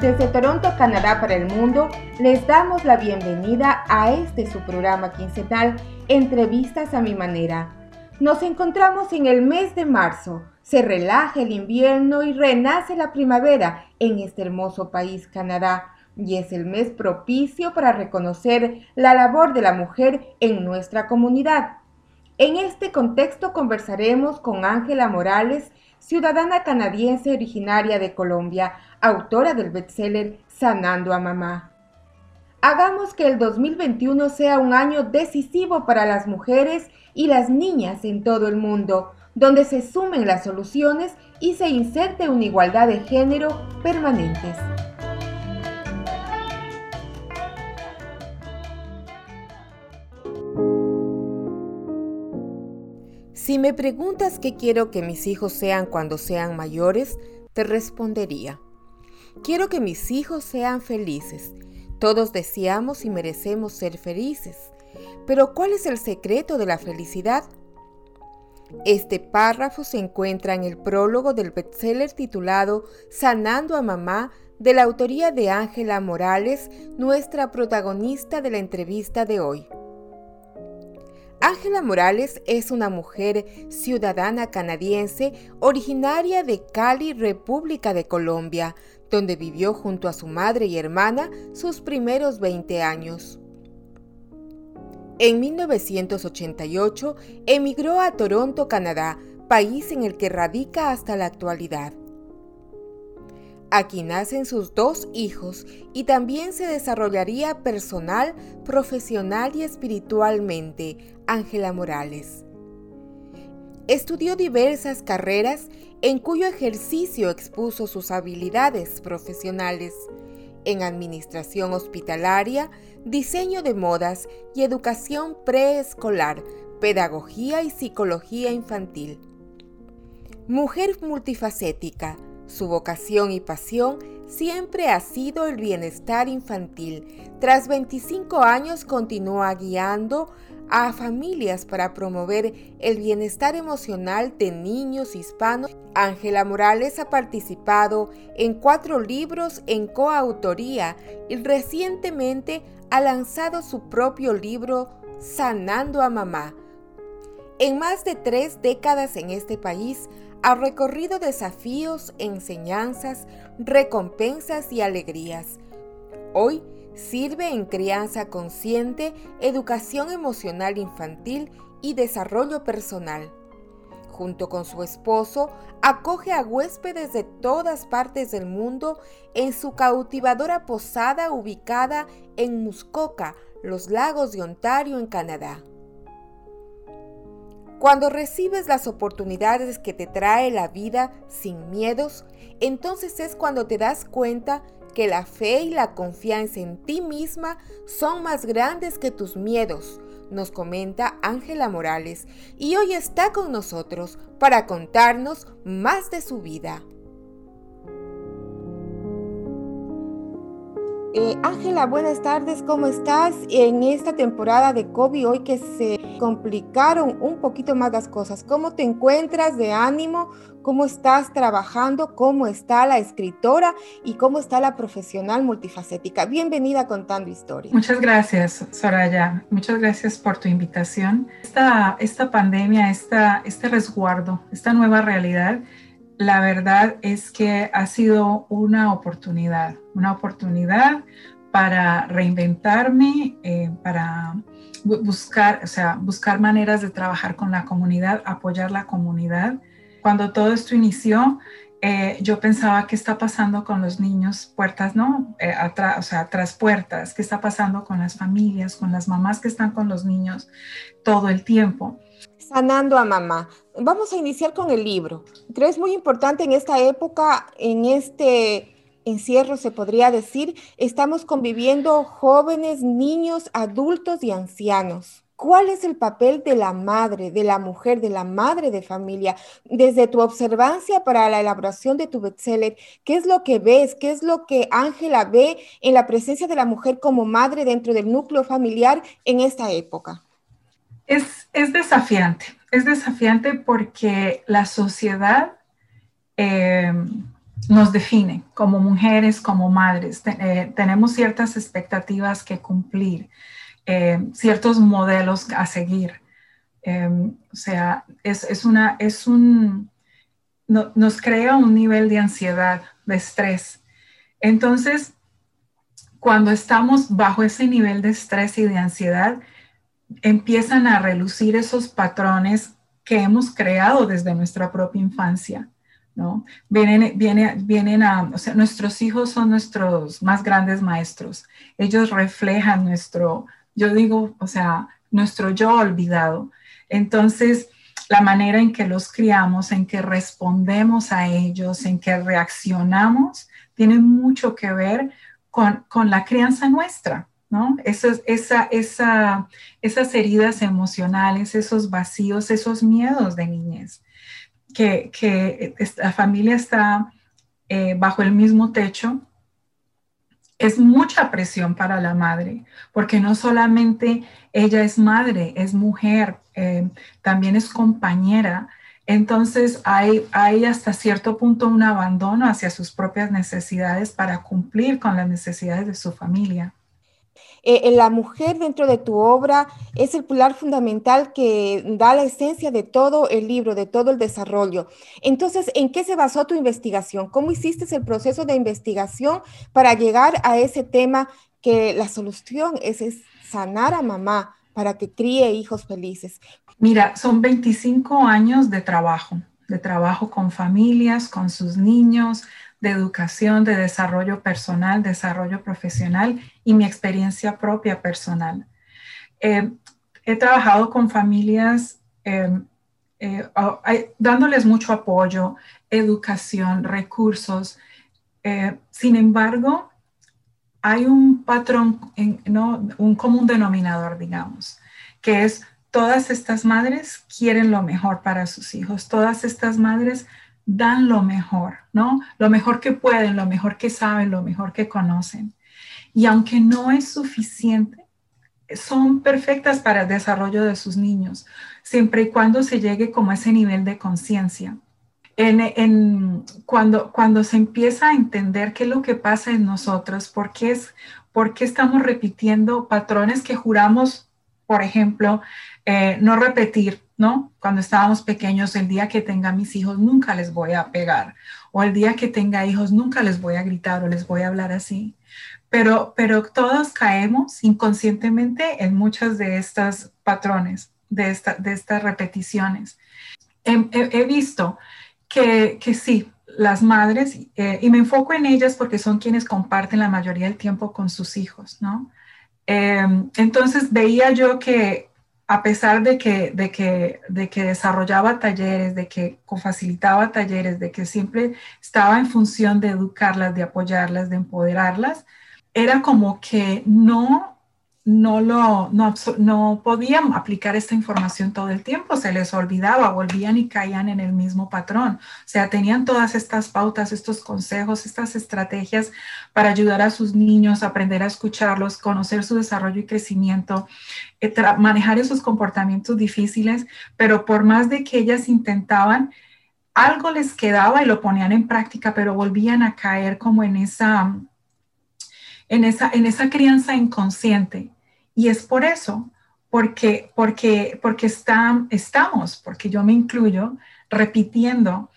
Desde Toronto, Canadá para el mundo, les damos la bienvenida a este su programa quincenal, Entrevistas a mi manera. Nos encontramos en el mes de marzo, se relaja el invierno y renace la primavera en este hermoso país Canadá, y es el mes propicio para reconocer la labor de la mujer en nuestra comunidad. En este contexto conversaremos con Ángela Morales, ciudadana canadiense originaria de Colombia, autora del bestseller Sanando a Mamá. Hagamos que el 2021 sea un año decisivo para las mujeres y las niñas en todo el mundo, donde se sumen las soluciones y se inserte una igualdad de género permanentes. Si me preguntas qué quiero que mis hijos sean cuando sean mayores, te respondería, quiero que mis hijos sean felices. Todos deseamos y merecemos ser felices. Pero ¿cuál es el secreto de la felicidad? Este párrafo se encuentra en el prólogo del bestseller titulado Sanando a Mamá de la autoría de Ángela Morales, nuestra protagonista de la entrevista de hoy. Ángela Morales es una mujer ciudadana canadiense originaria de Cali, República de Colombia, donde vivió junto a su madre y hermana sus primeros 20 años. En 1988 emigró a Toronto, Canadá, país en el que radica hasta la actualidad. Aquí nacen sus dos hijos y también se desarrollaría personal, profesional y espiritualmente Ángela Morales. Estudió diversas carreras en cuyo ejercicio expuso sus habilidades profesionales en administración hospitalaria, diseño de modas y educación preescolar, pedagogía y psicología infantil. Mujer multifacética, su vocación y pasión siempre ha sido el bienestar infantil. Tras 25 años continúa guiando a familias para promover el bienestar emocional de niños hispanos. Ángela Morales ha participado en cuatro libros en coautoría y recientemente ha lanzado su propio libro Sanando a Mamá. En más de tres décadas en este país ha recorrido desafíos, enseñanzas, recompensas y alegrías. Hoy sirve en crianza consciente, educación emocional infantil y desarrollo personal. Junto con su esposo, acoge a huéspedes de todas partes del mundo en su cautivadora posada ubicada en Muskoka, los lagos de Ontario, en Canadá. Cuando recibes las oportunidades que te trae la vida sin miedos, entonces es cuando te das cuenta que la fe y la confianza en ti misma son más grandes que tus miedos, nos comenta Ángela Morales, y hoy está con nosotros para contarnos más de su vida. Eh, Ángela, buenas tardes, ¿cómo estás? En esta temporada de COVID, hoy que se complicaron un poquito más las cosas, ¿cómo te encuentras de ánimo? ¿Cómo estás trabajando? ¿Cómo está la escritora? ¿Y cómo está la profesional multifacética? Bienvenida a Contando Historias. Muchas gracias, Soraya. Muchas gracias por tu invitación. Esta, esta pandemia, esta, este resguardo, esta nueva realidad, la verdad es que ha sido una oportunidad, una oportunidad para reinventarme, eh, para buscar, o sea, buscar maneras de trabajar con la comunidad, apoyar la comunidad. Cuando todo esto inició, eh, yo pensaba qué está pasando con los niños, puertas, ¿no? Eh, atrás, o sea, tras puertas, qué está pasando con las familias, con las mamás que están con los niños todo el tiempo. Sanando a mamá. Vamos a iniciar con el libro. Creo es muy importante en esta época, en este encierro se podría decir, estamos conviviendo jóvenes, niños, adultos y ancianos. ¿Cuál es el papel de la madre, de la mujer, de la madre de familia? Desde tu observancia para la elaboración de tu bestseller, ¿qué es lo que ves? ¿Qué es lo que Ángela ve en la presencia de la mujer como madre dentro del núcleo familiar en esta época? Es, desafiante, es desafiante porque la sociedad eh, nos define como mujeres, como madres. Eh, tenemos ciertas expectativas que cumplir. Eh, ciertos modelos a seguir. Em, o sea, es, una, es un, nos crea un nivel de ansiedad, de estrés. Entonces, cuando estamos bajo ese nivel de estrés y de ansiedad, empiezan a relucir esos patrones que hemos creado desde nuestra propia infancia. ¿no? Vienen, vienen a, o sea, nuestros hijos son nuestros más grandes maestros. Ellos reflejan nuestro, yo digo, o sea, nuestro yo olvidado. Entonces, la manera en que los criamos, en que respondemos a ellos, en que reaccionamos, tiene mucho que ver con, la crianza nuestra, ¿no? esa, esa, esas heridas emocionales, esos vacíos, esos miedos de niñez, que, la familia está eh, bajo el mismo techo, es mucha presión para la madre, porque no solamente ella es madre, es mujer, eh, también es compañera. Entonces hay, hay hasta cierto punto un abandono hacia sus propias necesidades para cumplir con las necesidades de su familia. Eh, la mujer dentro de tu obra es el pilar fundamental que da la esencia de todo el libro, de todo el desarrollo. Entonces, ¿en qué se basó tu investigación? ¿Cómo hiciste el proceso de investigación para llegar a ese tema que la solución es, es sanar a mamá para que críe hijos felices? Mira, son 25 años de trabajo, de trabajo con familias, con sus niños, de educación, de desarrollo personal, desarrollo profesional y mi experiencia propia personal. Eh, he trabajado con familias em, eh, dándoles mucho apoyo, educación, recursos. Eh, sin embargo, hay un patrón, ¿no? un común denominador, digamos, que es todas estas madres quieren lo mejor para sus hijos, todas estas madres dan lo mejor, ¿no? Lo mejor que pueden, lo mejor que saben, lo mejor que conocen. Y aunque no es suficiente, son perfectas para el desarrollo de sus niños, siempre y cuando se llegue como a ese nivel de conciencia. En, cuando, cuando se empieza a entender qué es lo que pasa en nosotros, por qué, es, por qué estamos repitiendo patrones que juramos, por ejemplo, eh, no repetir, ¿no? Cuando estábamos pequeños, el día que tenga mis hijos nunca les voy a pegar, o el día que tenga hijos nunca les voy a gritar o les voy a hablar así. Pero, pero todos caemos inconscientemente en muchas de estas patrones, de, de estas repeticiones. He, visto que, que, sí, las madres, eh, y me enfoco en ellas porque son quienes comparten la mayoría del tiempo con sus hijos, ¿no? Em, entonces veía yo que a pesar de que, de que, de que desarrollaba talleres, de que facilitaba talleres, de que siempre estaba en función de educarlas, de apoyarlas, de empoderarlas, era como que no no, lo, no, podían aplicar esta información todo el tiempo, se les olvidaba, volvían y caían en el mismo patrón. O sea, tenían todas estas pautas, estos consejos, estas estrategias para ayudar a sus niños aprender a escucharlos, conocer su desarrollo y crecimiento, eh, manejar esos comportamientos difíciles, pero por más de que ellas intentaban, algo les quedaba y lo ponían en práctica, pero volvían a caer como en esa... En esa, en esa crianza inconsciente y es por eso, porque, porque, porque estamos, porque yo me incluyo, repitiendo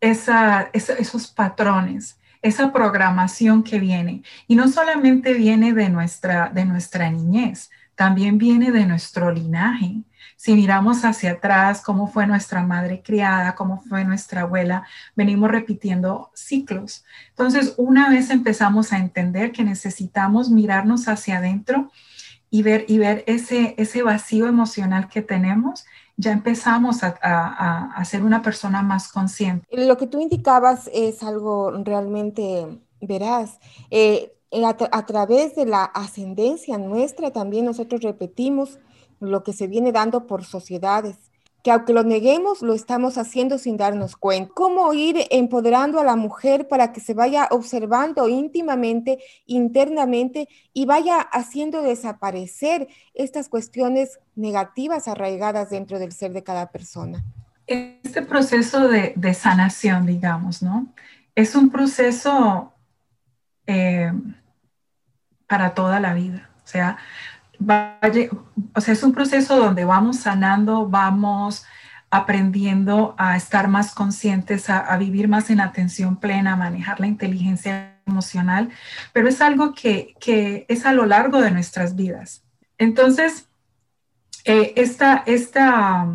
esos patrones, esa programación que viene. Y no solamente viene de nuestra, de nuestra niñez, también viene de nuestro linaje. Si miramos hacia atrás, cómo fue nuestra madre criada, cómo fue nuestra abuela, venimos repitiendo ciclos. Entonces, una vez empezamos a entender que necesitamos mirarnos hacia adentro y ver, y ver ese, ese vacío emocional que tenemos, ya empezamos a, a, ser una persona más consciente. Lo que tú indicabas es algo realmente veraz. Eh, a, través de la ascendencia nuestra también nosotros repetimos lo que se viene dando por sociedades, que aunque lo neguemos, lo estamos haciendo sin darnos cuenta. ¿Cómo ir empoderando a la mujer para que se vaya observando íntimamente, internamente y vaya haciendo desaparecer estas cuestiones negativas arraigadas dentro del ser de cada persona? Este proceso de, sanación, digamos, ¿no? Es un proceso eh, para toda la vida. O sea, o sea, es un proceso donde vamos sanando, vamos aprendiendo a estar más conscientes, a, vivir más en atención plena, a manejar la inteligencia emocional, pero es algo que, es a lo largo de nuestras vidas. Entonces, eh, esta, esta,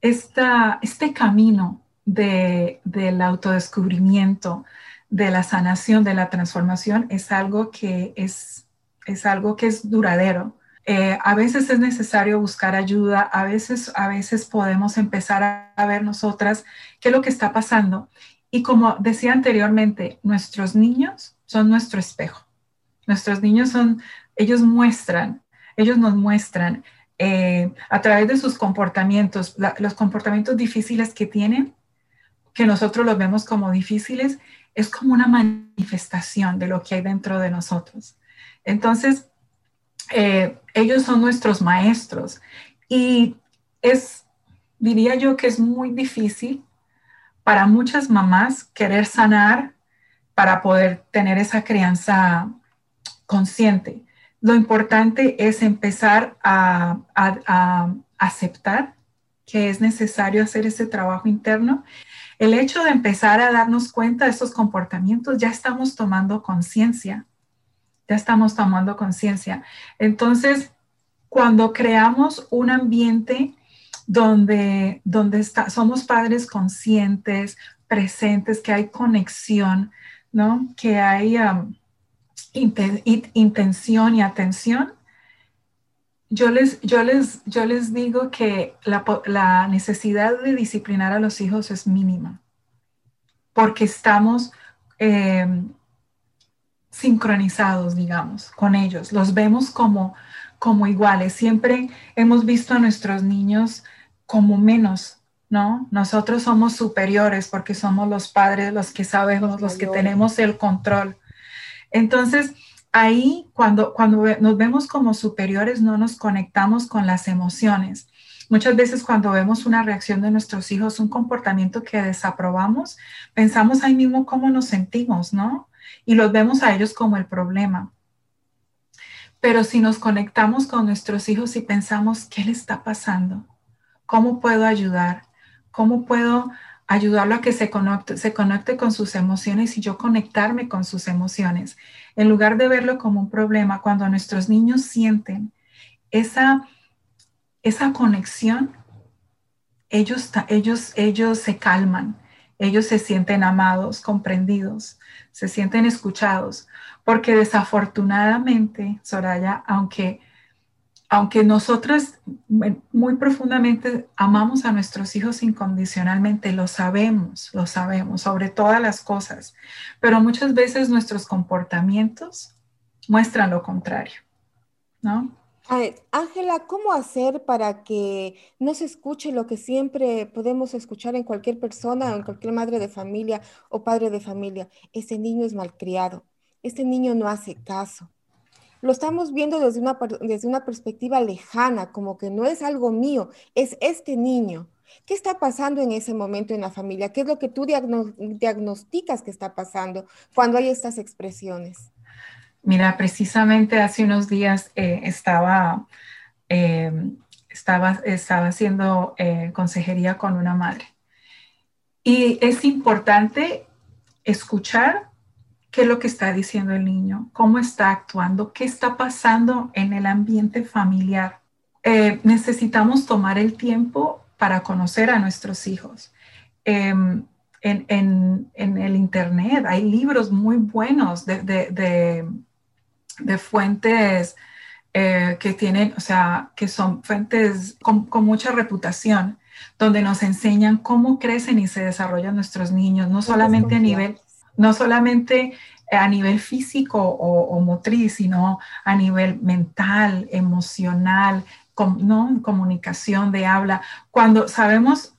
este camino de, del autodescubrimiento, de la sanación, de la transformación, es algo que es, es algo que es duradero. Eh, a veces es necesario buscar ayuda, a veces, a veces podemos empezar a, ver nosotras qué es lo que está pasando. Y como decía anteriormente, nuestros niños son nuestro espejo. Nuestros niños son, ellos muestran, ellos nos muestran eh, a través de sus comportamientos, los comportamientos difíciles que tienen, que nosotros los vemos como difíciles, es como una manifestación de lo que hay dentro de nosotros. Entonces, eh, ellos son nuestros maestros y es, diría yo que es muy difícil para muchas mamás querer sanar para poder tener esa crianza consciente. Lo importante es empezar a aceptar que es necesario hacer ese trabajo interno el hecho de empezar a darnos cuenta de estos comportamientos, ya estamos tomando conciencia, estamos tomando conciencia. Entonces, cuando creamos un ambiente donde, donde somos padres conscientes, presentes, que hay conexión, ¿no? que hay um, intención y atención, yo les, yo les, yo les digo que la, necesidad de disciplinar a los hijos es mínima, porque estamos eh, sincronizados, digamos, con ellos, los vemos como, como iguales. Siempre hemos visto a nuestros niños como menos, ¿no? Nosotros somos superiores porque somos los padres, los que sabemos, los que tenemos el control. Entonces, ahí cuando, cuando nos vemos como superiores no nos conectamos con las emociones. Muchas veces cuando vemos una reacción de nuestros hijos, un comportamiento que desaprobamos, pensamos ahí mismo cómo nos sentimos, ¿no? Y los vemos a ellos como el problema. Pero si nos conectamos con nuestros hijos y pensamos, ¿qué le está pasando? ¿Cómo puedo ayudar? ¿Cómo puedo ayudarlo a que se conecte, se conecte con sus emociones y yo conectarme con sus emociones, en lugar de verlo como un problema, cuando nuestros niños sienten esa, esa conexión, ellos, ellos, ellos se calman, ellos se sienten amados, comprendidos, se sienten escuchados, porque desafortunadamente, Soraya, aunque aunque nosotros muy profundamente amamos a nuestros hijos incondicionalmente, lo sabemos, lo sabemos sobre todas las cosas, pero muchas veces nuestros comportamientos muestran lo contrario, ¿no? Ángela, ¿cómo hacer para que no se escuche lo que siempre podemos escuchar en cualquier persona en cualquier madre de familia o padre de familia? Ese niño es malcriado, ese niño no hace caso, lo estamos viendo desde una, desde una perspectiva lejana, como que no es algo mío, es este niño. ¿Qué está pasando en ese momento en la familia? ¿Qué es lo que tú diagnosticas que está pasando cuando hay estas expresiones? Mira, precisamente hace unos días eh, estaba, em, estaba, estaba haciendo eh, consejería con una madre. Y es importante escuchar qué es lo que está diciendo el niño, cómo está actuando, qué está pasando en el ambiente familiar. eh, necesitamos tomar el tiempo para conocer a nuestros hijos. Em, en, el Internet hay libros muy buenos de, fuentes eh, que tienen, o sea, que son fuentes con, mucha reputación, donde nos enseñan cómo crecen y se desarrollan nuestros niños, no solamente a nivel, no solamente a nivel físico o, motriz, sino a nivel mental, emocional, ¿no? comunicación de habla. Cuando sabemos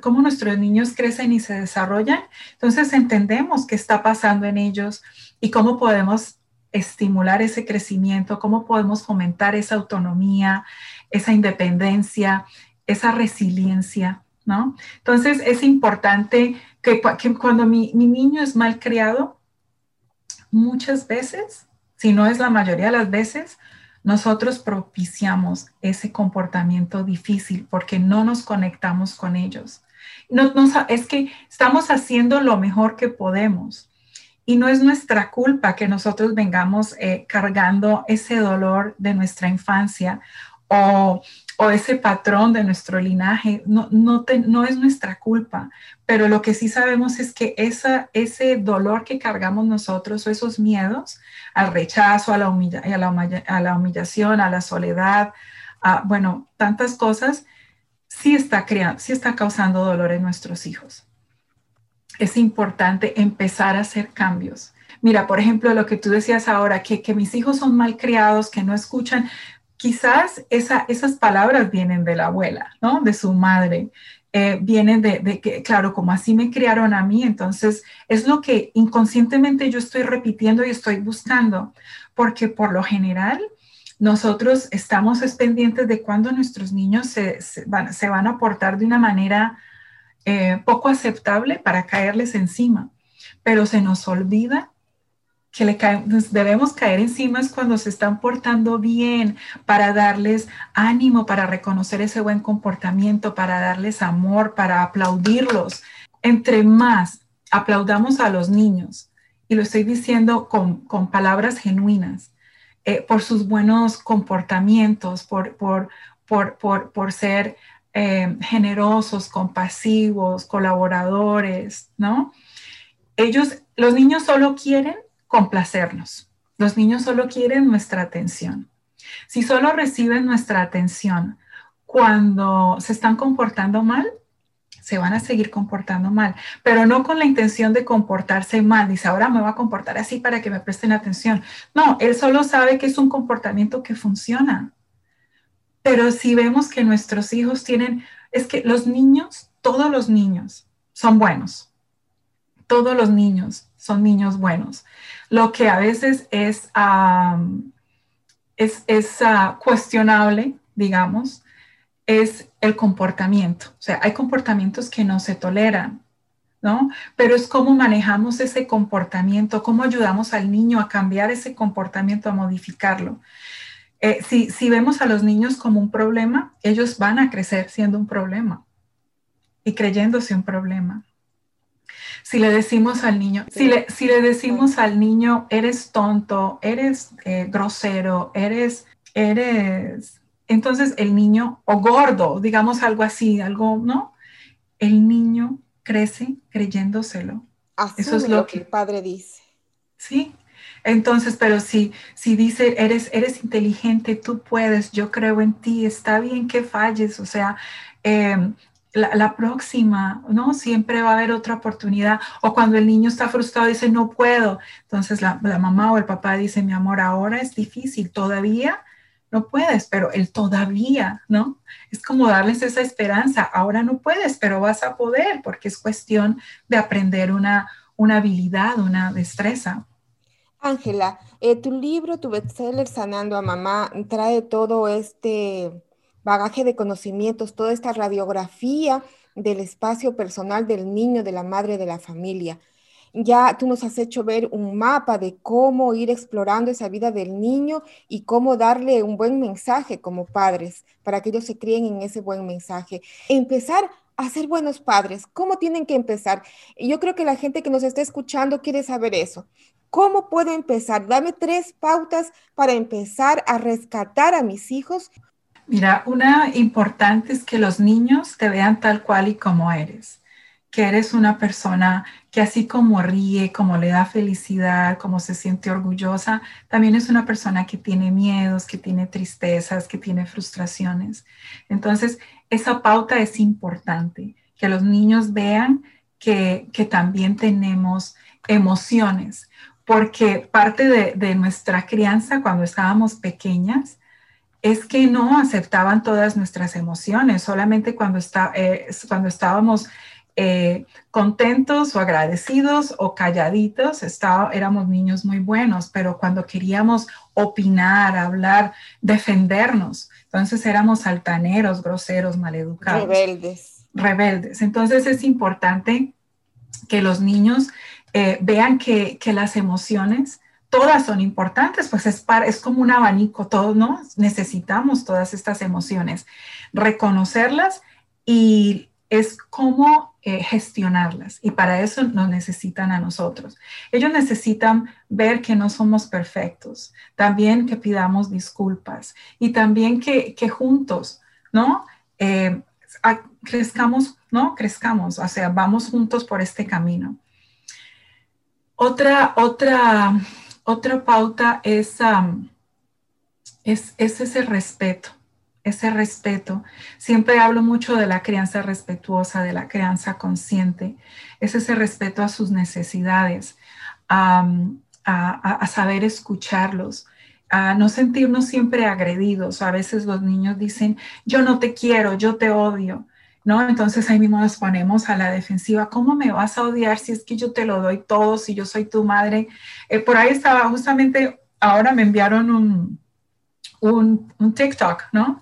cómo nuestros niños crecen y se desarrollan, entonces entendemos qué está pasando en ellos y cómo podemos estimular ese crecimiento, cómo podemos fomentar esa autonomía, esa independencia, esa resiliencia, ¿no? Entonces es importante que, cuando mi, mi, niño es mal criado, muchas veces, si no es la mayoría de las veces, nosotros propiciamos ese comportamiento difícil porque no nos conectamos con ellos. No, es que estamos haciendo lo mejor que podemos y no es nuestra culpa que nosotros vengamos eh, cargando ese dolor de nuestra infancia o o ese patrón de nuestro linaje, no, no, no, es nuestra culpa, pero lo que sí sabemos es que esa, ese dolor que cargamos nosotros o esos miedos al rechazo, a la, a la, a la humillación, a la soledad, a, bueno, tantas cosas, sí está, creando, sí está causando dolor en nuestros hijos. Es importante empezar a hacer cambios. Mira, por ejemplo, lo que tú decías ahora, que, que mis hijos son mal criados, que no escuchan, quizás esas palabras vienen de la abuela, ¿no? De su madre. Eh, vienen de, que, claro, como así me criaron a mí, entonces es lo que inconscientemente yo estoy repitiendo y estoy buscando, porque por lo general nosotros estamos pendientes de cuando nuestros niños se, van, a portar de una manera eh, poco aceptable para caerles encima, pero se nos olvida que le debemos caer encima es cuando se están portando bien, para darles ánimo, para reconocer ese buen comportamiento, para darles amor, para aplaudirlos. Entre más aplaudamos a los niños, y lo estoy diciendo con, palabras genuinas, eh, por sus buenos comportamientos, por, por, por, por ser eh, generosos, compasivos, colaboradores, ¿no? Ellos, los niños solo quieren complacernos. Los niños solo quieren nuestra atención. Si solo reciben nuestra atención cuando se están comportando mal, se van a seguir comportando mal, pero no con la intención de comportarse mal. Dice, ahora me va a comportar así para que me presten atención. No, él solo sabe que es un comportamiento que funciona. Pero si vemos que nuestros hijos tienen, es que los niños, todos los niños son buenos. Todos los niños son niños buenos. Lo que a veces es, es, ah, cuestionable, digamos, es el comportamiento. O sea, hay comportamientos que no se toleran, ¿no? Pero es cómo manejamos ese comportamiento, cómo ayudamos al niño a cambiar ese comportamiento, a modificarlo. Eh, si, si, vemos a los niños como un problema, ellos van a crecer siendo un problema y creyéndose un problema. Si le decimos al niño, si, le, si le decimos al niño, eres tonto, eres eh, grosero, eres, eres, entonces el niño, o gordo, digamos algo así, algo, ¿no? El niño crece creyéndoselo. Eso es lo, que el padre dice. Sí, entonces, pero si, si dice, eres, eres inteligente, tú puedes, yo creo en ti, está bien que falles, o sea, eh, la, próxima, ¿no? Siempre va a haber otra oportunidad. O cuando el niño está frustrado, dice, no puedo. Entonces la, mamá o el papá dice, mi amor, ahora es difícil, todavía no puedes, pero el todavía, ¿no? Es como darles esa esperanza, ahora no puedes, pero vas a poder, porque es cuestión de aprender una, una habilidad, una destreza. Ángela, eh, tu libro, tu bestseller Sanando a Mamá, trae todo este bagaje de conocimientos, toda esta radiografía del espacio personal del niño, de la madre, de la familia. Ya tú nos has hecho ver un mapa de cómo ir explorando esa vida del niño y cómo darle un buen mensaje como padres para que ellos se críen en ese buen mensaje. Empezar a ser buenos padres. ¿Cómo tienen que empezar? Yo creo que la gente que nos está escuchando quiere saber eso. ¿Cómo puedo empezar? Dame tres pautas para empezar a rescatar a mis hijos Mira, una importante es que los niños te vean tal cual y como eres, que eres una persona que así como ríe, como le da felicidad, como se siente orgullosa, también es una persona que tiene miedos, que tiene tristezas, que tiene frustraciones. Entonces, esa pauta es importante, que los niños vean que, también tenemos emociones, porque parte de nuestra crianza cuando estábamos pequeñas, es que no aceptaban todas nuestras emociones, solamente cuando, está, eh, cuando estábamos eh, contentos o agradecidos o calladitos, éramos niños muy buenos, pero cuando queríamos opinar, hablar, defendernos, entonces éramos altaneros, groseros, maleducados. Rebeldes. Rebeldes. Entonces es importante que los niños eh, vean que, que las emociones todas son importantes, pues es, es como un abanico, todos, ¿no? Necesitamos todas estas emociones, reconocerlas y es cómo eh, gestionarlas. Y para eso nos necesitan a nosotros. Ellos necesitan ver que no somos perfectos, también que pidamos disculpas y también que, juntos, ¿no? Eh, crezcamos, ¿no? Crezcamos, o sea, vamos juntos por este camino. Otra, otra otra pauta es, es, ese respeto, ese respeto. Siempre hablo mucho de la crianza respetuosa, de la crianza consciente. Es ese respeto a sus necesidades, a, a, saber escucharlos, a no sentirnos siempre agredidos. A veces los niños dicen, yo no te quiero, yo te odio. ¿No? Entonces ahí mismo nos ponemos a la defensiva. ¿Cómo me vas a odiar si es que yo te lo doy todo, si yo soy tu madre? Eh, por ahí estaba justamente, ahora me enviaron un, un, TikTok, ¿no?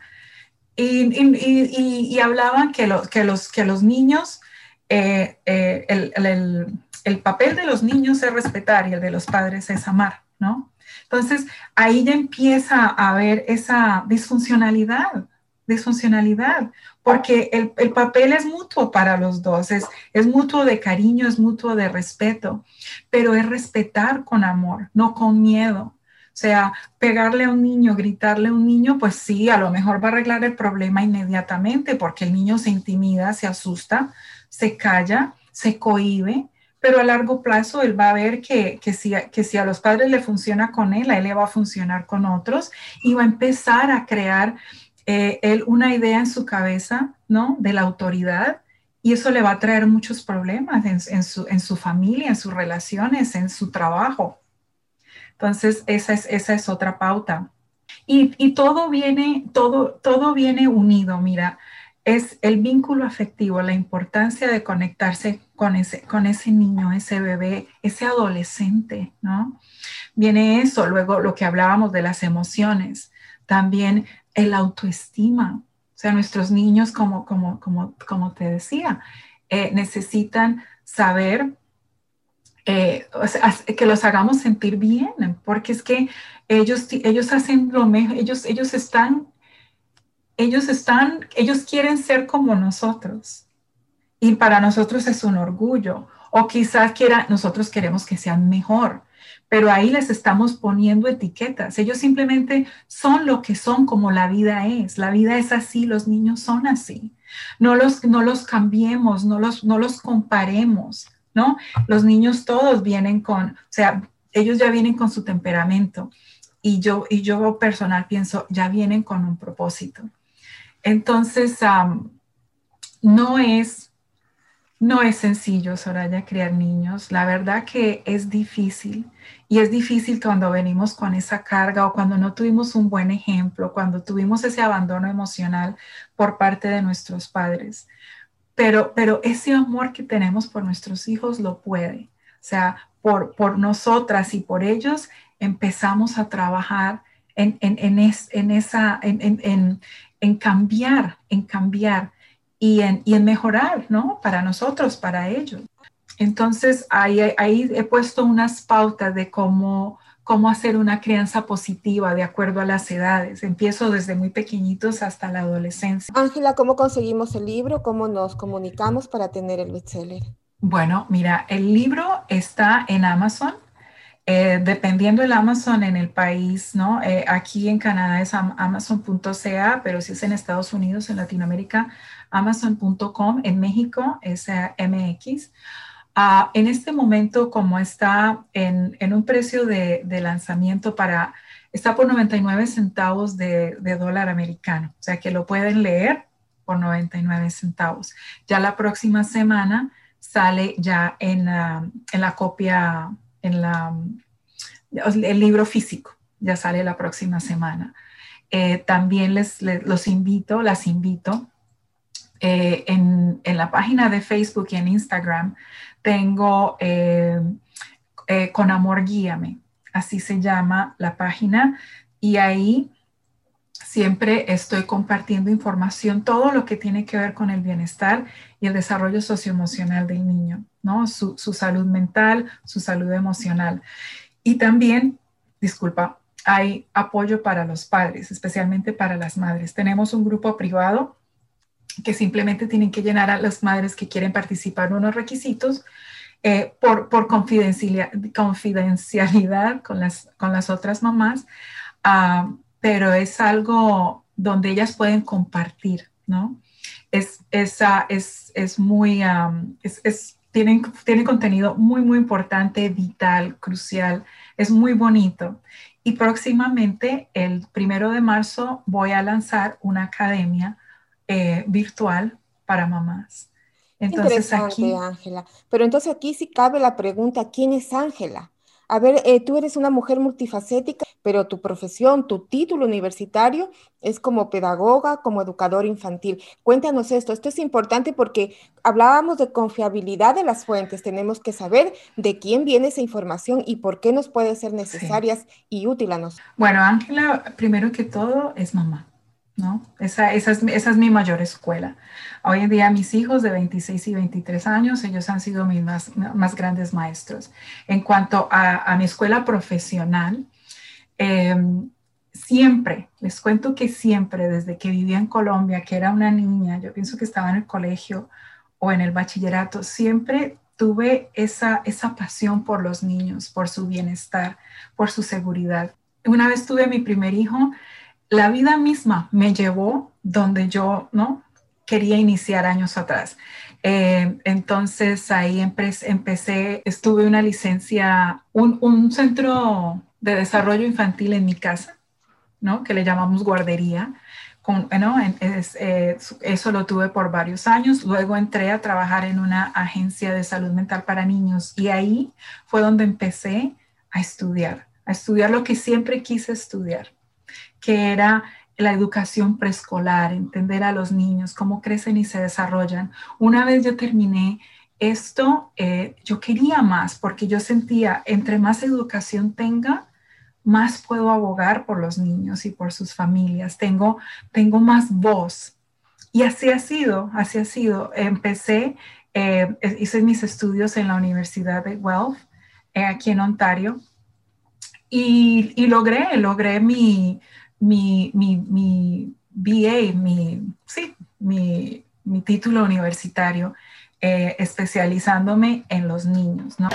Y, hablaban que, que, los, que los niños, eh, eh, el, el papel de los niños es respetar y el de los padres es amar, ¿no? Entonces, ahí ya empieza a haber esa disfuncionalidad, disfuncionalidad, porque el, papel es mutuo para los dos, es, es mutuo de cariño, es mutuo de respeto, pero es respetar con amor, no con miedo. O sea, pegarle a un niño, gritarle a un niño, pues sí, a lo mejor va a arreglar el problema inmediatamente porque el niño se intimida, se asusta, se calla, se cohíbe, pero a largo plazo él va a ver que, que, si, que si a los padres le funciona con él, a él le va a funcionar con otros y va a empezar a crear eh, él una idea en su cabeza, ¿no? De la autoridad y eso le va a traer muchos problemas en, su, en su, familia, en sus relaciones, en su trabajo. Entonces, esa es, esa es otra pauta. Y, y, todo, viene, todo, todo viene unido, mira, es el vínculo afectivo, la importancia de conectarse con ese, con ese niño, ese bebé, ese adolescente, ¿no? Viene eso, luego lo que hablábamos de las emociones, también el autoestima. O sea, nuestros niños, como, como, como, como te decía, eh, necesitan saber eh, que los hagamos sentir bien, porque es que ellos, ellos hacen lo mejor, ellos, ellos están, ellos están, ellos quieren ser como nosotros. Y para nosotros es un orgullo. O quizás quiera, nosotros queremos que sean mejor pero ahí les estamos poniendo etiquetas. Ellos simplemente son lo que son como la vida es. La vida es así, los niños son así. No los, no los cambiemos, no los, no los comparemos, ¿no? Los niños todos vienen con, o sea, ellos ya vienen con su temperamento y yo, y yo personal pienso, ya vienen con un propósito. Entonces, no es no es sencillo, Soraya, criar niños. La verdad que es difícil y es difícil cuando venimos con esa carga o cuando no tuvimos un buen ejemplo, cuando tuvimos ese abandono emocional por parte de nuestros padres. Pero, pero ese amor que tenemos por nuestros hijos lo puede. O sea, por, por nosotras y por ellos empezamos a trabajar en, en, en, en esa, en cambiar, en cambiar y en, y en mejorar, ¿no? Para nosotros, para ellos. Entonces, ahí, ahí he puesto unas pautas de cómo, cómo hacer una crianza positiva de acuerdo a las edades. Empiezo desde muy pequeñitos hasta la adolescencia. Ángela, ¿cómo conseguimos el libro? ¿Cómo nos comunicamos para tener el bestseller? Bueno, mira, el libro está en Amazon. Eh, dependiendo del Amazon en el país, ¿no? Eh, aquí en Canadá es amazon.ca, pero si es en Estados Unidos, en Latinoamérica, amazon.com, en México es MX. Ah, en este momento, como está en, un precio de, lanzamiento para, está por 99 centavos de, dólar americano, o sea que lo pueden leer por 99 centavos. Ya la próxima semana sale ya en, en la copia en la, el libro físico, ya sale la próxima semana. Eh, también les, los invito, las invito, eh, en, la página de Facebook y en Instagram tengo eh, Con Amor Guíame, así se llama la página, y ahí siempre estoy compartiendo información, todo lo que tiene que ver con el bienestar y el desarrollo socioemocional del niño, ¿no? Su, salud mental, su salud emocional. Y también, disculpa, hay apoyo para los padres, especialmente para las madres. Tenemos un grupo privado que simplemente tienen que llenar a las madres que quieren participar unos requisitos eh, por, por confidencialidad, confidencialidad con, las, con las otras mamás. Uh, pero es algo donde ellas pueden compartir, ¿no? Es, esa, es, es muy, es, es, tienen, tienen contenido muy, muy importante, vital, crucial, es muy bonito. Y próximamente, el primero de marzo, voy a lanzar una academia eh, virtual para mamás. Entonces aquí, Ángela. Pero entonces aquí sí cabe la pregunta, ¿quién es Ángela? A ver, eh, tú eres una mujer multifacética, pero tu profesión, tu título universitario es como pedagoga, como educador infantil. Cuéntanos esto. Esto es importante porque hablábamos de confiabilidad de las fuentes. Tenemos que saber de quién viene esa información y por qué nos puede ser necesarias y útil a nosotros. Bueno, Ángela, primero que todo, es mamá. Esa, esa, es, esa, es, mi mayor escuela. Hoy en día mis hijos de 26 y 23 años, ellos han sido mis más, más grandes maestros. En cuanto a, a mi escuela profesional, em, siempre, les cuento que siempre, desde que vivía en Colombia, que era una niña, yo pienso que estaba en el colegio o en el bachillerato, siempre tuve esa, esa pasión por los niños, por su bienestar, por su seguridad. Una vez tuve mi primer hijo, la vida misma me llevó donde yo no quería iniciar años atrás. Eh, entonces ahí empecé, estuve una licencia, un, centro de desarrollo infantil en mi casa, ¿no? Que le llamamos guardería. Eh, eso lo tuve por varios años. Luego entré a trabajar en una agencia de salud mental para niños y ahí fue donde empecé a estudiar, a estudiar lo que siempre quise estudiar que era la educación preescolar, entender a los niños, cómo crecen y se desarrollan. Una vez yo terminé esto, eh, yo quería más porque yo sentía, entre más educación tenga, más puedo abogar por los niños y por sus familias. Tengo, tengo más voz. Y así ha sido, así ha sido. Empecé, eh, hice mis estudios en la Universidad de Guelph, eh, aquí en Ontario, y, y logré, logré mi, mi, mi, mi BA, mi, sí, mi, mi título universitario, eh, especializándome en los niños, ¿no?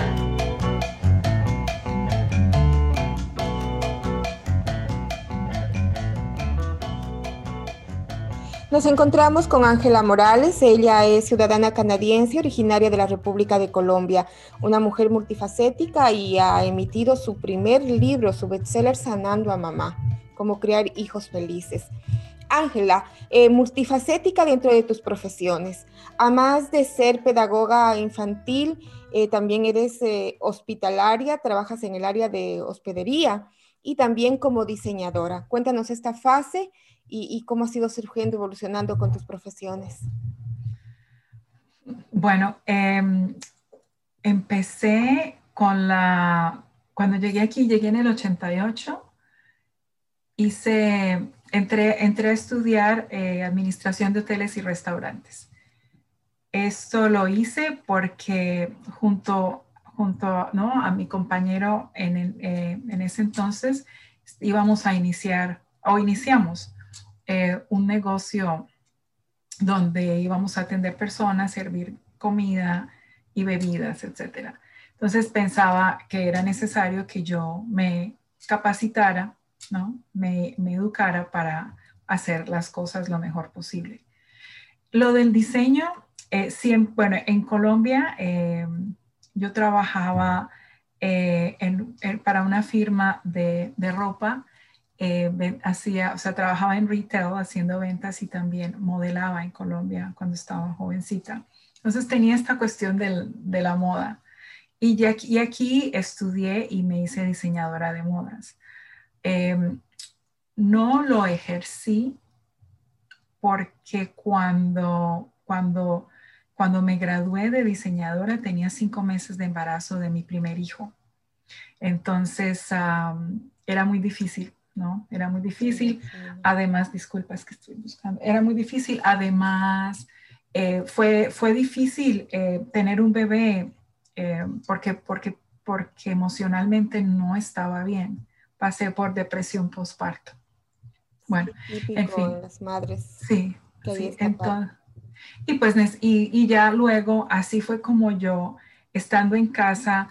Nos encontramos con Ángela Morales. Ella es ciudadana canadiense originaria de la República de Colombia, una mujer multifacética y ha emitido su primer libro, su bestseller Sanando a Mamá cómo crear hijos felices. Ángela, eh, multifacética dentro de tus profesiones. Además de ser pedagoga infantil, eh, también eres eh, hospitalaria, trabajas en el área de hospedería y también como diseñadora. Cuéntanos esta fase y, cómo ha sido surgiendo, evolucionando con tus profesiones. Bueno, em, empecé con la, cuando llegué aquí, llegué en el 88 hice, entré, entré a estudiar eh, administración de hoteles y restaurantes. Esto lo hice porque junto, junto ¿no? a mi compañero en, eh, en, ese entonces íbamos a iniciar o iniciamos eh, un negocio donde íbamos a atender personas, servir comida y bebidas, etcétera. Entonces pensaba que era necesario que yo me capacitara, ¿no? me, educara para hacer las cosas lo mejor posible. Lo del diseño, eh, siempre, bueno, en Colombia eh, yo trabajaba eh, para una firma de, de ropa eh, hacía, o sea, trabajaba en retail haciendo ventas y también modelaba en Colombia cuando estaba jovencita. Entonces tenía esta cuestión de la moda. Y, aquí, aquí, estudié y me hice diseñadora de modas. Em, no lo ejercí porque cuando, cuando, cuando me gradué de diseñadora tenía cinco meses de embarazo de mi primer hijo. Entonces era muy difícil ¿no? Era muy difícil. Además, disculpas que estoy buscando, era muy difícil. Además, eh, fue, fue difícil eh, tener un bebé eh, porque, porque, porque emocionalmente no estaba bien. Pasé por depresión postparto. Bueno, en fin. Las madres. Sí, sí entonces, y pues, y, y ya luego, así fue como yo, estando en casa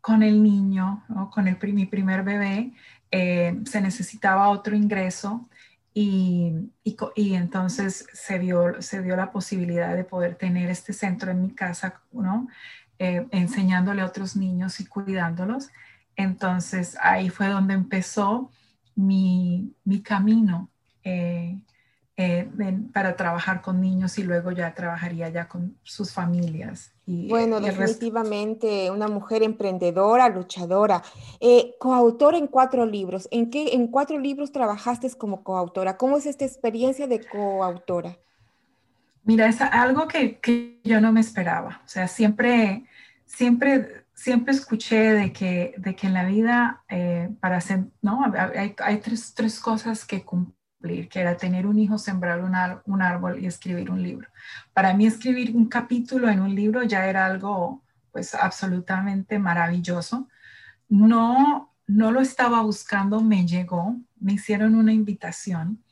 con el niño, ¿no? con el, mi primer bebé, eh, se necesitaba otro ingreso y, y, entonces se, vio, se dio la posibilidad de poder tener este centro en mi casa, ¿no? Eh, enseñándole a otros niños y cuidándolos. Entonces ahí fue donde empezó mi, mi camino eh, eh, para trabajar con niños y luego ya trabajaría ya con sus familias. Y, bueno, definitivamente una mujer emprendedora, luchadora, eh, coautora en cuatro libros. ¿En qué en cuatro libros trabajaste como coautora? ¿Cómo es esta experiencia de coautora? Mira, es algo que, que yo no me esperaba. O sea, siempre, siempre siempre escuché de que, de que en la vida, eh, para hacer, ¿no? Hay, hay tres, tres, cosas que cumplir que era tener un hijo, sembrar un, árbol y escribir un libro. Para mí escribir un capítulo en un libro ya era algo pues absolutamente maravilloso. No, no lo estaba buscando, me llegó, me hicieron una invitación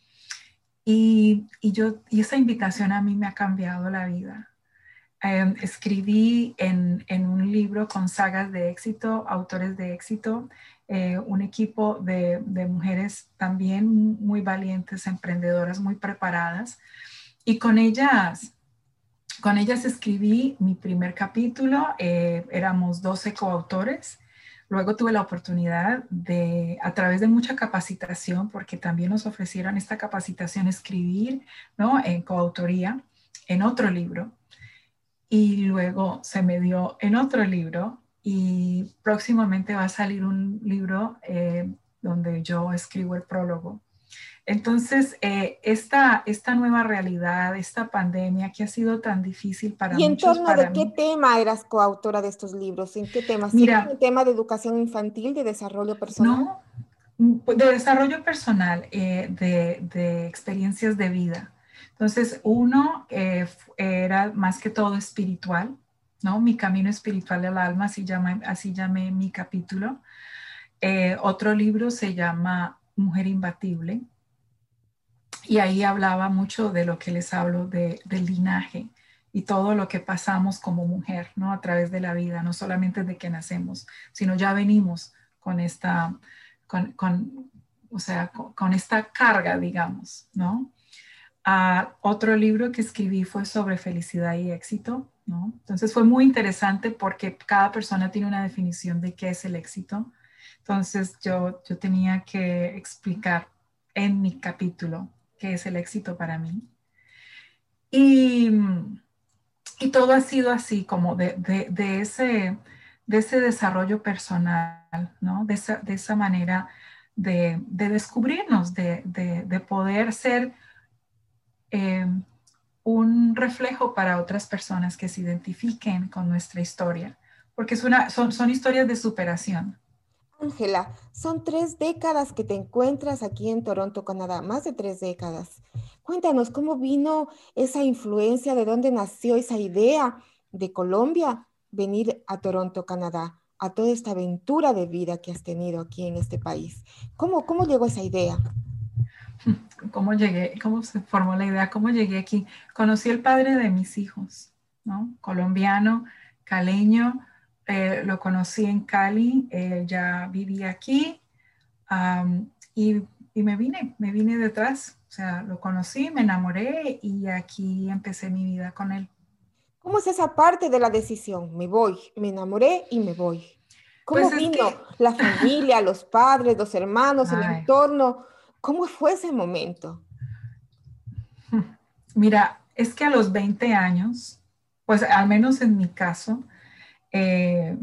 y, yo, y esa invitación a mí me ha cambiado la vida. Em, escribí en, en, un libro con sagas de éxito, autores de éxito, eh, un equipo de, mujeres también muy valientes, emprendedoras, muy preparadas. Y con ellas, con ellas escribí mi primer capítulo, eh, éramos 12 coautores. Luego tuve la oportunidad de, a través de mucha capacitación, porque también nos ofrecieron esta capacitación, escribir ¿no? en coautoría en otro libro. Y luego se me dio en otro libro y próximamente va a salir un libro eh, donde yo escribo el prólogo. Entonces, eh, esta, esta nueva realidad, esta pandemia que ha sido tan difícil para ¿Y en torno de qué tema eras coautora de estos libros? ¿En qué temas? Mira, ¿En tema de educación infantil, de desarrollo personal? No, de desarrollo personal, eh, de, de, experiencias de vida. Entonces, uno era más que todo espiritual, ¿no? Mi camino espiritual del alma, así, así llamé mi capítulo. Eh, otro libro se llama Mujer Imbatible y ahí hablaba mucho de lo que les hablo de, del linaje y todo lo que pasamos como mujer, ¿no? A través de la vida, no solamente de que nacemos, sino ya venimos con esta, con, o sea, con, esta carga, digamos, ¿no? Ah, otro libro que escribí fue sobre felicidad y éxito, entonces fue muy interesante porque cada persona tiene una definición de qué es el éxito. Entonces yo, yo tenía que explicar en mi capítulo qué es el éxito para mí. Y, y todo ha sido así, como de, de, ese, de ese desarrollo personal, ¿no? De esa, de esa manera de, descubrirnos, de, poder ser eh, un reflejo para otras personas que se identifiquen con nuestra historia, porque es una, son, son historias de superación. Ángela, son tres décadas que te encuentras aquí en Toronto, Canadá, más de tres décadas. Cuéntanos cómo vino esa influencia, de dónde nació esa idea de Colombia venir a Toronto, Canadá, a toda esta aventura de vida que has tenido aquí en este país. ¿Cómo, cómo llegó esa idea? Cómo llegué, cómo se formó la idea, cómo llegué aquí. Conocí al padre de mis hijos, ¿no? Colombiano, caleño, eh, lo conocí en Cali, él ya vivía aquí y, y, me vine, me vine detrás. O sea, lo conocí, me enamoré y aquí empecé mi vida con él. ¿Cómo es esa parte de la decisión? Me voy, me enamoré y me voy. ¿Cómo pues vino la familia, los padres, los hermanos, el entorno? ¿Cómo fue ese momento? Mira, es que a los 20 años, pues al menos en mi caso, eh,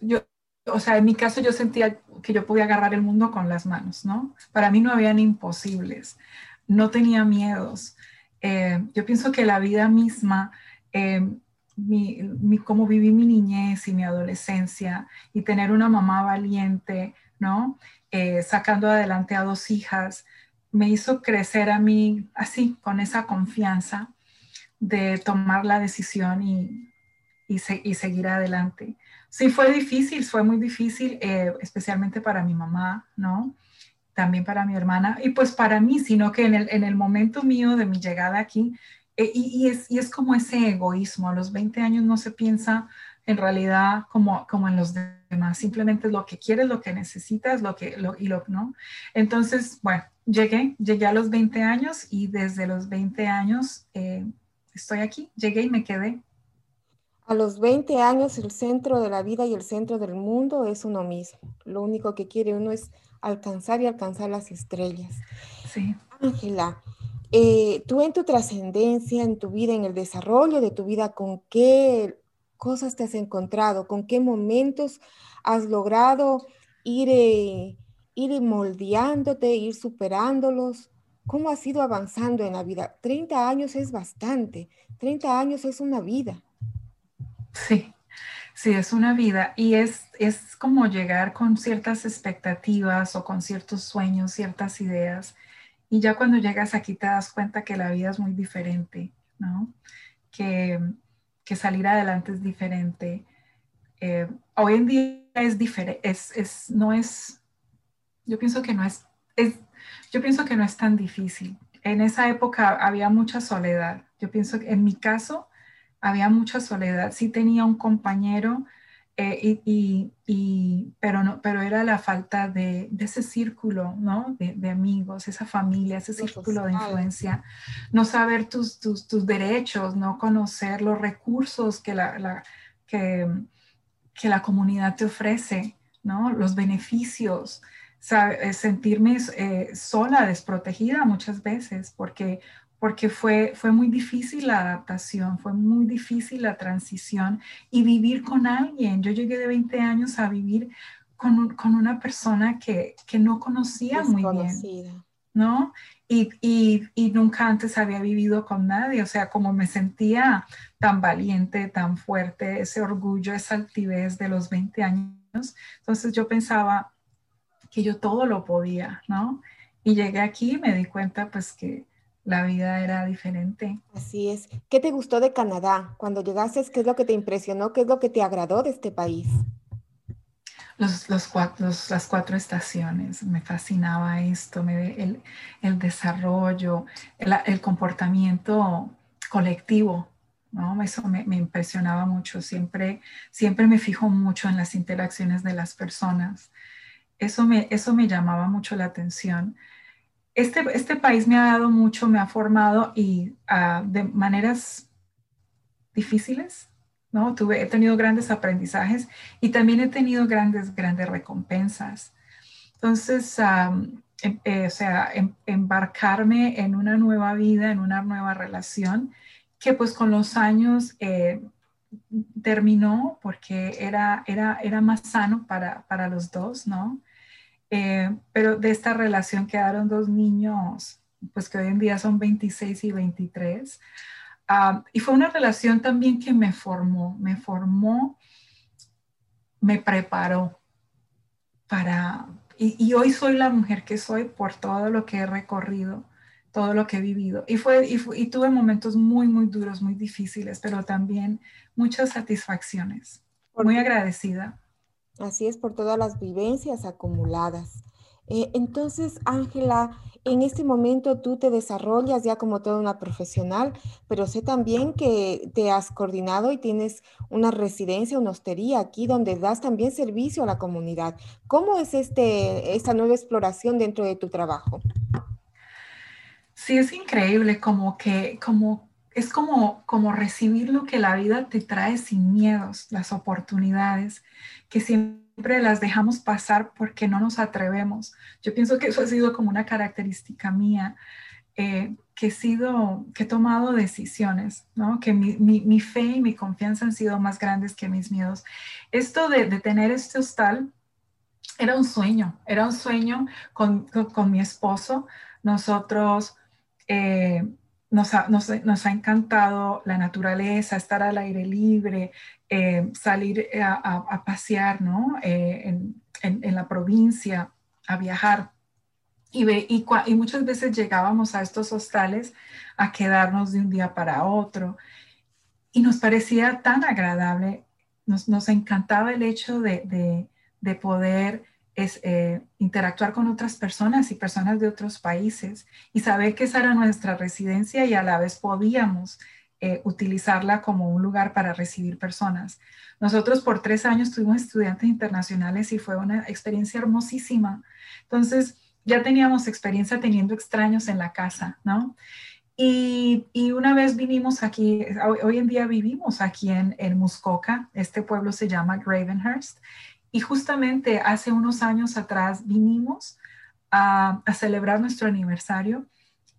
yo, o sea, en mi caso yo sentía que yo podía agarrar el mundo con las manos, ¿no? Para mí no habían imposibles, no tenía miedos. Eh, yo pienso que la vida misma, eh, mi, mi, cómo viví mi niñez y mi adolescencia y tener una mamá valiente, ¿no? Sacando adelante a dos hijas, me hizo crecer a mí así, con esa confianza de tomar la decisión y, y, seguir adelante. Sí, fue difícil, fue muy difícil, eh, especialmente para mi mamá, ¿no? También para mi hermana y pues para mí, sino que en el, en el momento mío de mi llegada aquí, eh, y, es, y es como ese egoísmo, a los 20 años no se piensa en realidad como, como en los demás, simplemente lo que quieres, lo que necesitas, lo que, lo, y lo, ¿no? Entonces, bueno, llegué, llegué a los 20 años y desde los 20 años eh, estoy aquí, llegué y me quedé. A los 20 años el centro de la vida y el centro del mundo es uno mismo. Lo único que quiere uno es alcanzar y alcanzar las estrellas. Sí. Ángela, eh, tú en tu trascendencia, en tu vida, en el desarrollo de tu vida, ¿con qué cosas te has encontrado? ¿Con qué momentos has logrado ir... Eh, ir moldeándote, ir superándolos. ¿Cómo has ido avanzando en la vida? 30 años es bastante, 30 años es una vida. Sí, sí, es una vida y es, es como llegar con ciertas expectativas o con ciertos sueños, ciertas ideas. Y ya cuando llegas aquí te das cuenta que la vida es muy diferente, ¿no? Que, que salir adelante es diferente. Eh, hoy en día es diferente, es, es, no es yo pienso que no es, es, yo pienso que no es tan difícil. En esa época había mucha soledad. Yo pienso que en mi caso había mucha soledad. Sí tenía un compañero, eh, y, y, pero, no, pero era la falta de, de ese círculo, ¿no? De, de, amigos, esa familia, ese círculo de influencia. No saber tus, tus, tus, derechos, no conocer los recursos que la, la que, que la comunidad te ofrece, ¿no? Los beneficios. Eh, sentirme eh, sola, desprotegida muchas veces, porque, porque fue, fue muy difícil la adaptación, fue muy difícil la transición y vivir con alguien. Yo llegué de 20 años a vivir con, con una persona que, que no conocía muy bien, ¿no? Y, y, y, nunca antes había vivido con nadie, o sea, como me sentía tan valiente, tan fuerte, ese orgullo, esa altivez de los 20 años. Entonces yo pensaba, que yo todo lo podía, ¿no? Y llegué aquí y me di cuenta pues que la vida era diferente. Así es. ¿Qué te gustó de Canadá? Cuando llegaste, ¿qué es lo que te impresionó? ¿Qué es lo que te agradó de este país? Los, los cuatro, las cuatro estaciones, me fascinaba esto, me, el, el desarrollo, el, el, comportamiento colectivo, ¿no? Eso me, me, impresionaba mucho, siempre, siempre me fijo mucho en las interacciones de las personas eso me, eso me llamaba mucho la atención. Este, este país me ha dado mucho, me ha formado y uh, de maneras difíciles, ¿no? Tuve, he tenido grandes aprendizajes y también he tenido grandes, grandes recompensas. Entonces, um, eh, o sea, em, embarcarme en una nueva vida, en una nueva relación, que pues con los años eh, terminó porque era, era, era más sano para, para los dos, ¿no? Eh, pero de esta relación quedaron dos niños, pues que hoy en día son 26 y 23. Ah, y fue una relación también que me formó, me formó, me preparó para... Y, y, hoy soy la mujer que soy por todo lo que he recorrido, todo lo que he vivido. Y, fue, y, y tuve momentos muy, muy duros, muy difíciles, pero también muchas satisfacciones. Muy agradecida. Así es por todas las vivencias acumuladas. Eh, entonces, Ángela, en este momento tú te desarrollas ya como toda una profesional, pero sé también que te has coordinado y tienes una residencia, una hostería aquí donde das también servicio a la comunidad. ¿Cómo es este, esta nueva exploración dentro de tu trabajo? Sí, es increíble como que, como, es como, como recibir lo que la vida te trae sin miedos, las oportunidades, que siempre las dejamos pasar porque no nos atrevemos. Yo pienso que eso ha sido como una característica mía, eh, que he sido, que he tomado decisiones, ¿no? Que mi, mi, fe y mi confianza han sido más grandes que mis miedos. Esto de, de tener este hostal era un sueño, era un sueño con, con, mi esposo. Nosotros eh, nos, ha, nos, ha, encantado la naturaleza, estar al aire libre, eh, salir a, pasear ¿no? Eh, en, en, la provincia, a viajar. Y, y, y, muchas veces llegábamos a estos hostales a quedarnos de un día para otro. Y nos parecía tan agradable, nos, nos encantaba el hecho de, de, de poder es eh, interactuar con otras personas y personas de otros países y saber que esa era nuestra residencia y a la vez podíamos eh, utilizarla como un lugar para recibir personas. Nosotros por tres años tuvimos estudiantes internacionales y fue una experiencia hermosísima. Entonces ya teníamos experiencia teniendo extraños en la casa, ¿no? Y, y, una vez vinimos aquí, hoy, en día vivimos aquí en, en Muskoka, este pueblo se llama Gravenhurst, y justamente hace unos años atrás vinimos a, celebrar nuestro aniversario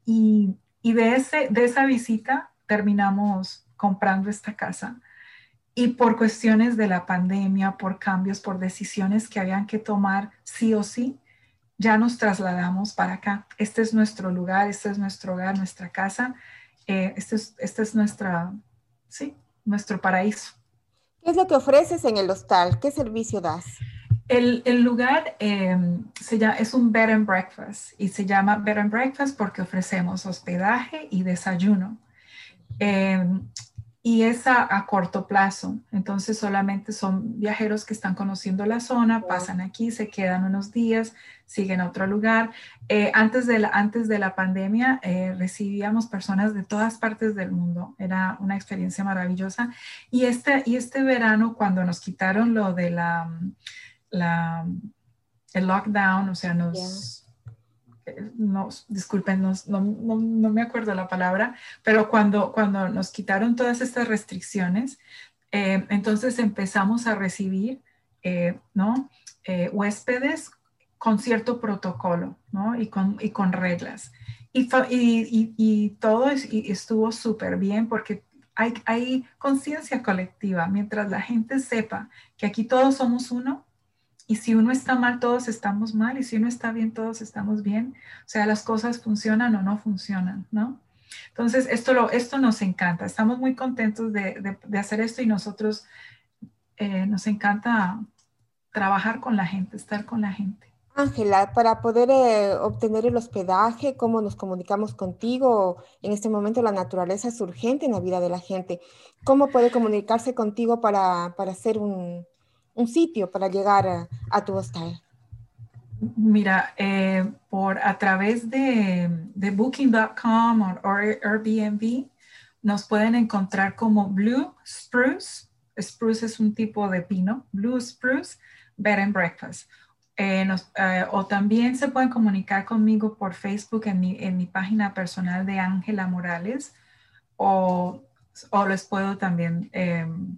y, de, ese, de esa visita terminamos comprando esta casa. Y por cuestiones de la pandemia, por cambios, por decisiones que habían que tomar sí o sí, ya nos trasladamos para acá. Este es nuestro lugar, este es nuestro hogar, nuestra casa. Eh, este, es, este es nuestra, sí, nuestro paraíso. ¿Qué es lo que ofreces en el hostal? ¿Qué servicio das? El, el lugar em, se llama, es un bed and breakfast y se llama bed and breakfast porque ofrecemos hospedaje y desayuno. Eh, y es a, corto plazo. Entonces solamente son viajeros que están conociendo la zona, pasan aquí, se quedan unos días, siguen a otro lugar. Eh, antes, de la, antes de la pandemia eh, recibíamos personas de todas partes del mundo. Era una experiencia maravillosa. Y este, y este verano, cuando nos quitaron lo de la, la el lockdown, o sea, nos no, disculpen, no, no, me acuerdo la palabra, pero cuando, cuando nos quitaron todas estas restricciones, eh, entonces empezamos a recibir, eh, ¿no? Eh, huéspedes con cierto protocolo, ¿no? Y con, y con reglas. Y, todo estuvo súper bien porque hay conciencia colectiva. Mientras la gente sepa que aquí todos somos uno, y si uno está mal, todos estamos mal. Y si uno está bien, todos estamos bien. O sea, las cosas funcionan o no funcionan, ¿no? Entonces, esto, lo, esto nos encanta. Estamos muy contentos de, de, hacer esto y nosotros eh, nos encanta trabajar con la gente, estar con la gente. Ángela, para poder eh, obtener el hospedaje, cómo nos comunicamos contigo, en este momento la naturaleza es urgente en la vida de la gente. ¿Cómo puede comunicarse contigo para, para hacer un, un sitio para llegar a, tu hostal? Mira, eh, por a través de, de booking.com o Airbnb nos pueden encontrar como Blue Spruce. Spruce es un tipo de pino. Blue Spruce Bed and Breakfast. Eh, eh, o también se pueden comunicar conmigo por Facebook en mi, en mi página personal de Ángela Morales o, o les puedo también em,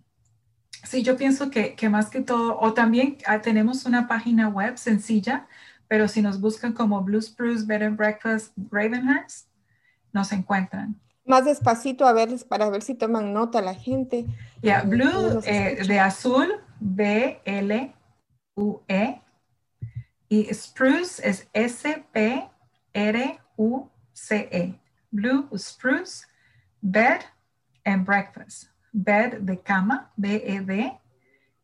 Sí, yo pienso que, más que todo, o también ah, tenemos una página web sencilla, pero si nos buscan como Blue Spruce Bed and Breakfast Ravenhurst, nos encuentran. Más despacito a ver, para ver si toman nota la gente. Ya, Blue eh, de azul, B-L-U-E. Y Spruce es S-P-R-U-C-E. Blue Spruce Bed and Breakfast bed de cama, B-E-D,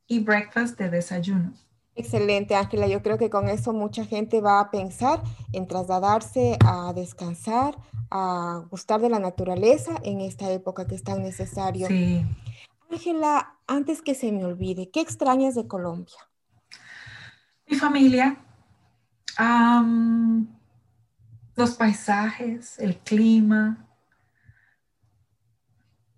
y breakfast de desayuno. Excelente, Ángela. Yo creo que con eso mucha gente va a pensar en trasladarse a descansar, a gustar de la naturaleza en esta época que es tan necesario. Sí. Ángela, antes que se me olvide, ¿qué extrañas de Colombia? Mi familia, los paisajes, el clima.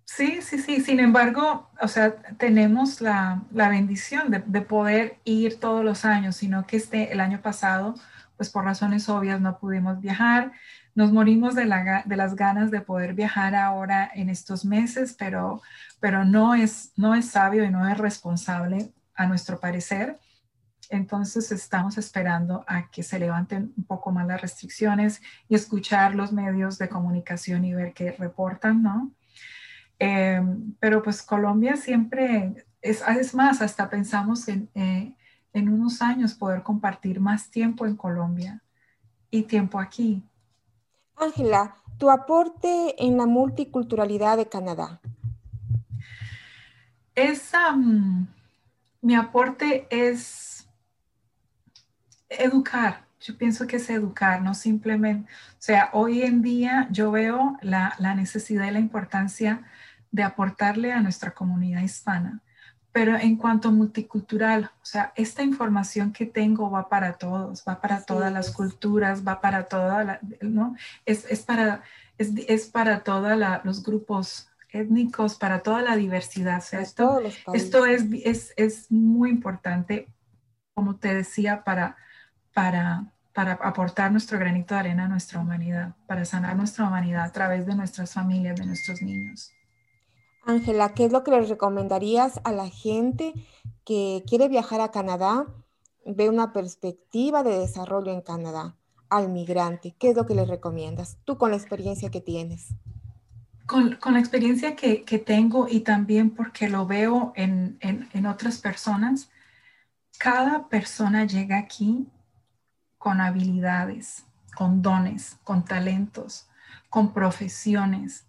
Sí, sí, sí. Sin embargo, o sea, tenemos la, bendición de, de, poder ir todos los años, sino que este, el año pasado, pues por razones obvias no pudimos viajar. Nos morimos de, la, de las ganas de poder viajar ahora en estos meses, pero, pero no, es, no es sabio y no es responsable, a nuestro parecer. Entonces estamos esperando a que se levanten un poco más las restricciones y escuchar los medios de comunicación y ver qué reportan, ¿no? Eh, pero pues Colombia siempre, es, es más, hasta pensamos en, eh, en unos años poder compartir más tiempo en Colombia y tiempo aquí. Ángela, tu aporte en la multiculturalidad de Canadá. Es, mi aporte es educar. Yo pienso que es educar, no simplemente, o sea, hoy en día yo veo la, necesidad y la importancia de aportarle a nuestra comunidad hispana. Pero en cuanto multicultural, o sea, esta información que tengo va para todos, va para todas las culturas, va para toda ¿no? Es, para, es, para todos los grupos étnicos, para toda la diversidad. O sea, esto, esto es, es, es muy importante, como te decía, para, para, para aportar nuestro granito de arena a nuestra humanidad, para sanar nuestra humanidad a través de nuestras familias, de nuestros niños. Ángela, ¿qué es lo que les recomendarías a la gente que quiere viajar a Canadá, ve una perspectiva de desarrollo en Canadá, al migrante? ¿Qué es lo que les recomiendas tú con la experiencia que tienes? Con, con la experiencia que, que, tengo y también porque lo veo en, en, en otras personas, cada persona llega aquí con habilidades, con dones, con talentos, con profesiones.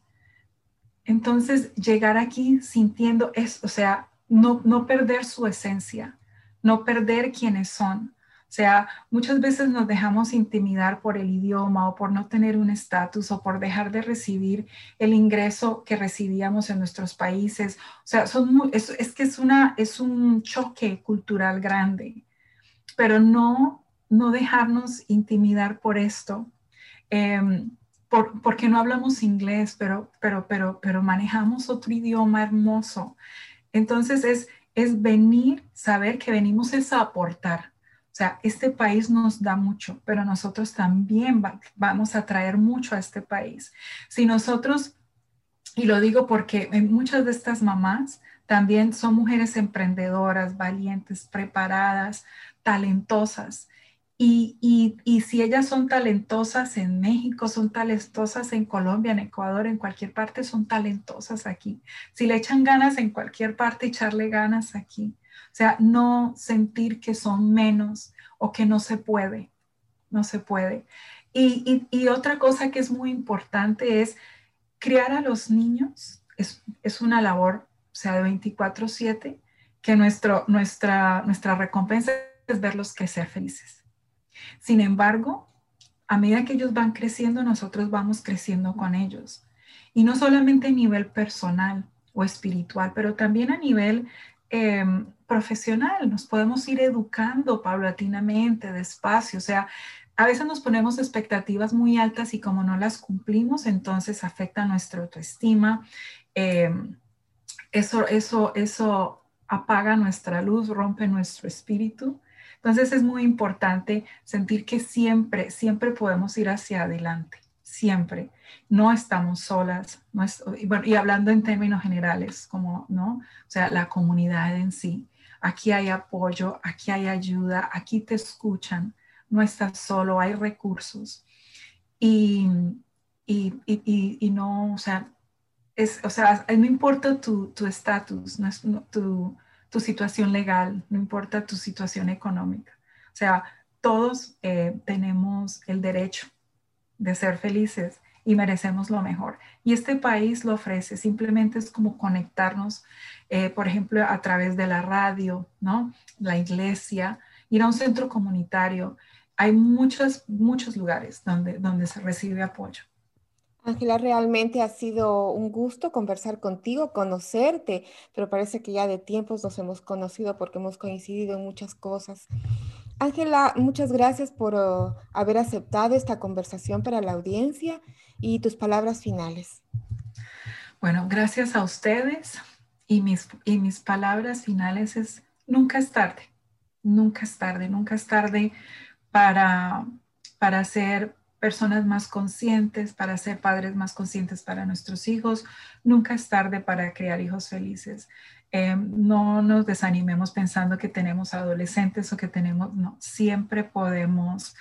Entonces, llegar aquí sintiendo es, o sea, no, no perder su esencia, no perder quienes son. O sea, muchas veces nos dejamos intimidar por el idioma o por no tener un estatus o por dejar de recibir el ingreso que recibíamos en nuestros países. O sea, son es, que es, una, es un choque cultural grande, pero no no dejarnos intimidar por esto, em, porque no hablamos inglés, pero, pero, pero, pero manejamos otro idioma hermoso. Entonces es, es venir, saber que venimos es a aportar. O sea, este país nos da mucho, pero nosotros también vamos a traer mucho a este país. Si nosotros, y lo digo porque muchas de estas mamás también son mujeres emprendedoras, valientes, preparadas, talentosas. Y, si ellas son talentosas en México, son talentosas en Colombia, en Ecuador, en cualquier parte, son talentosas aquí. Si le echan ganas en cualquier parte, echarle ganas aquí. O sea, no sentir que son menos o que no se puede, no se puede. Y, y otra cosa que es muy importante es criar a los niños. Es, es una labor, o sea, de 24/7, que nuestro, nuestra, nuestra recompensa es verlos crecer felices sin embargo, a medida que ellos van creciendo, nosotros vamos creciendo con ellos. Y no solamente a nivel personal o espiritual, pero también a nivel em, profesional. Nos podemos ir educando paulatinamente, despacio. O sea, a veces nos ponemos expectativas muy altas y como no las cumplimos, entonces afecta nuestra autoestima. Em, eso, eso, eso apaga nuestra luz, rompe nuestro espíritu. Entonces es muy importante sentir que siempre, siempre podemos ir hacia adelante, siempre. No estamos solas, y, hablando en términos generales, como, ¿no? O sea, la comunidad en sí. Aquí hay apoyo, aquí hay ayuda, aquí te escuchan, no estás solo, hay recursos. Y, y, no, o sea, es, o sea, no importa tu estatus, no, tu, tu situación legal, no importa tu situación económica. O sea, todos eh, tenemos el derecho de ser felices y merecemos lo mejor. Y este país lo ofrece, simplemente es como conectarnos, eh, por ejemplo, a través de la radio, ¿no? La iglesia, ir a un centro comunitario. Hay muchos, muchos lugares donde, donde se recibe apoyo. Ángela, realmente ha sido un gusto conversar contigo, conocerte, pero parece que ya de tiempos nos hemos conocido porque hemos coincidido en muchas cosas. Ángela, muchas gracias por uh, haber aceptado esta conversación para la audiencia y tus palabras finales. Bueno, gracias a ustedes y mis, y mis palabras finales es nunca es tarde, nunca es tarde, nunca es tarde para, para ser personas más conscientes, para ser padres más conscientes para nuestros hijos. Nunca es tarde para crear hijos felices. Eh, no nos desanimemos pensando que tenemos adolescentes o que tenemos, no, siempre podemos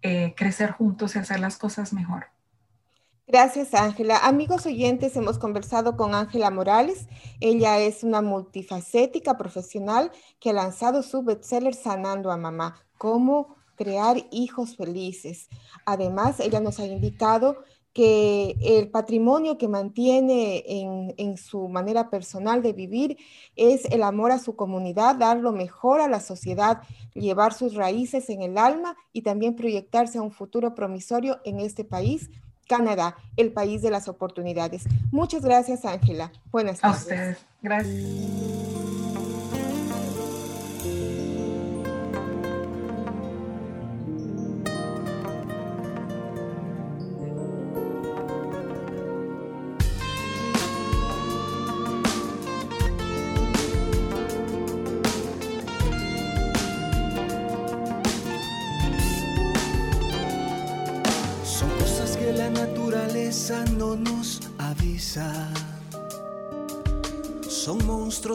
eh, crecer juntos y hacer las cosas mejor. Gracias, Ángela. Amigos oyentes, hemos conversado con Ángela Morales. Ella es una multifacética profesional que ha lanzado su bestseller Sanando a Mamá, cómo crear hijos felices. Además, ella nos ha indicado que el patrimonio que mantiene en, su manera personal de vivir es el amor a su comunidad, dar lo mejor a la sociedad, llevar sus raíces en el alma y también proyectarse a un futuro promisorio en este país, Canadá, el país de las oportunidades. Muchas gracias, Ángela. Buenas tardes. A ustedes. Gracias.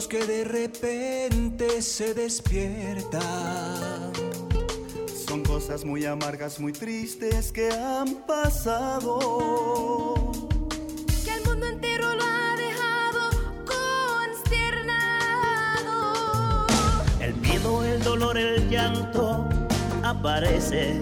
Que de repente se despiertan. Son cosas muy amargas, muy tristes que han pasado. Que el mundo entero lo ha dejado consternado. El miedo, el dolor, el llanto aparece.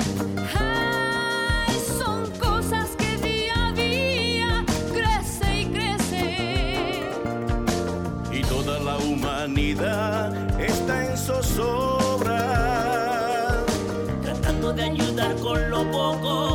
Lo poco